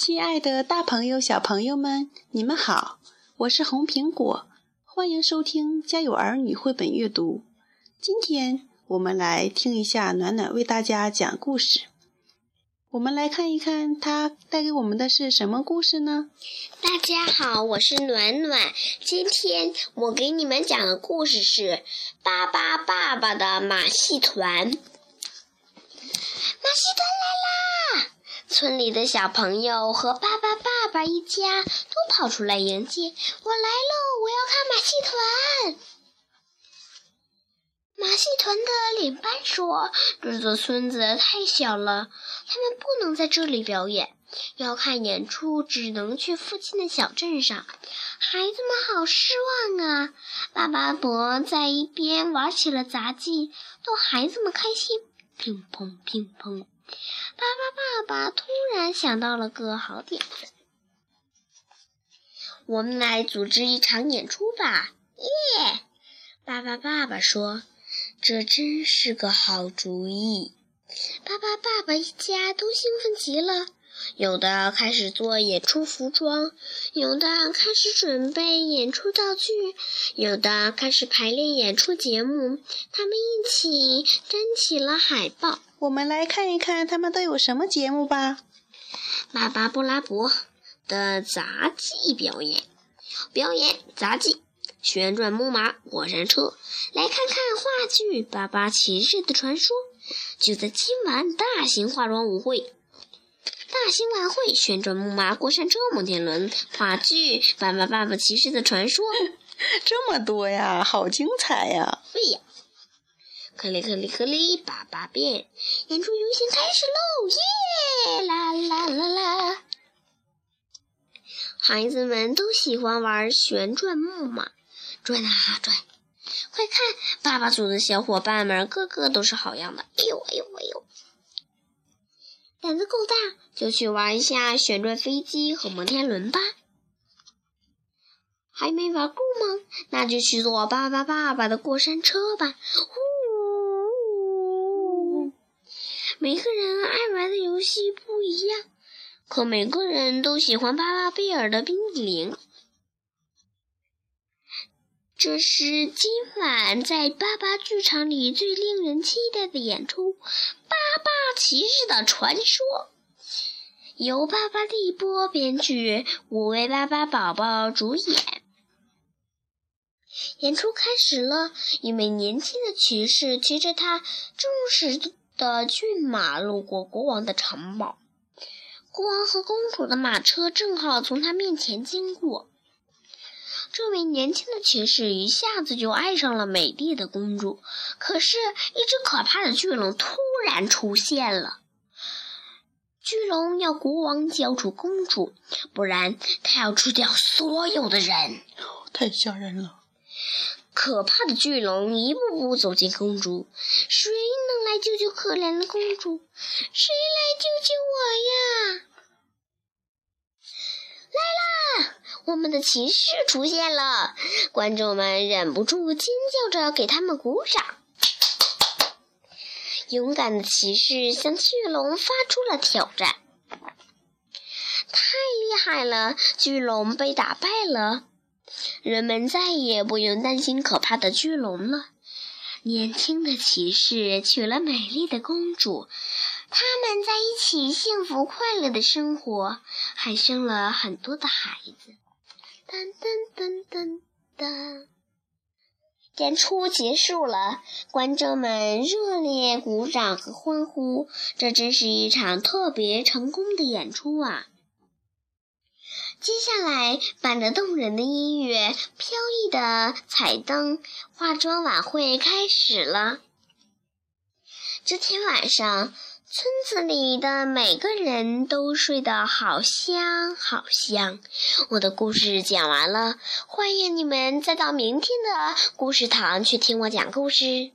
亲爱的，大朋友、小朋友们，你们好！我是红苹果，欢迎收听《家有儿女》绘本阅读。今天我们来听一下暖暖为大家讲故事。我们来看一看，他带给我们的是什么故事呢？大家好，我是暖暖。今天我给你们讲的故事是《巴巴爸爸的马戏团》。马戏团来啦！村里的小朋友和巴巴爸爸一家都跑出来迎接。我来喽！我要看马戏团。马戏团的领班说：“这座村子太小了，他们不能在这里表演。要看演出，只能去附近的小镇上。”孩子们好失望啊！巴巴伯在一边玩起了杂技，逗孩子们开心。乒乓乒乓，巴巴爸爸突然想到了个好点子：“我们来组织一场演出吧！”耶！巴巴爸爸说。这真是个好主意！巴巴爸爸一家都兴奋极了，有的开始做演出服装，有的开始准备演出道具，有的开始排练演出节目。他们一起粘起了海报。我们来看一看他们都有什么节目吧。巴巴布拉伯的杂技表演，表演杂技。旋转木马、过山车，来看看话剧《巴巴骑士的传说》。就在今晚，大型化妆舞会、大型晚会、旋转木马、过山车、摩天轮、话剧《巴巴爸爸骑士的传说》，这么多呀，好精彩呀！对呀，克里克里克里，巴巴变，演出游行开始喽！耶，啦啦啦啦！孩子们都喜欢玩旋转木马。转啊转！快看，爸爸组的小伙伴们个个都是好样的！哎呦哎呦哎呦！胆子够大，就去玩一下旋转飞机和摩天轮吧。还没玩够吗？那就去坐爸爸爸爸的过山车吧！呼！每个人爱玩的游戏不一样，可每个人都喜欢巴巴贝尔的冰激凌。这是今晚在巴巴剧场里最令人期待的演出，《巴巴骑士的传说》，由巴巴利波编剧，五位巴巴宝宝主演。演出开始了，一位年轻的骑士骑着他正式的骏马路过国王的城堡，国王和公主的马车正好从他面前经过。这位年轻的骑士一下子就爱上了美丽的公主，可是，一只可怕的巨龙突然出现了。巨龙要国王交出公主，不然他要吃掉所有的人。太吓人了！可怕的巨龙一步步走进公主，谁能来救救可怜的公主？谁来救救我呀？来啦！我们的骑士出现了，观众们忍不住尖叫着给他们鼓掌。勇敢的骑士向巨龙发出了挑战，太厉害了！巨龙被打败了，人们再也不用担心可怕的巨龙了。年轻的骑士娶了美丽的公主，他们在一起幸福快乐的生活，还生了很多的孩子。噔噔噔噔噔！演出结束了，观众们热烈鼓掌和欢呼，这真是一场特别成功的演出啊！接下来，伴着动人的音乐、飘逸的彩灯，化妆晚会开始了。这天晚上。村子里的每个人都睡得好香好香。我的故事讲完了，欢迎你们再到明天的故事堂去听我讲故事。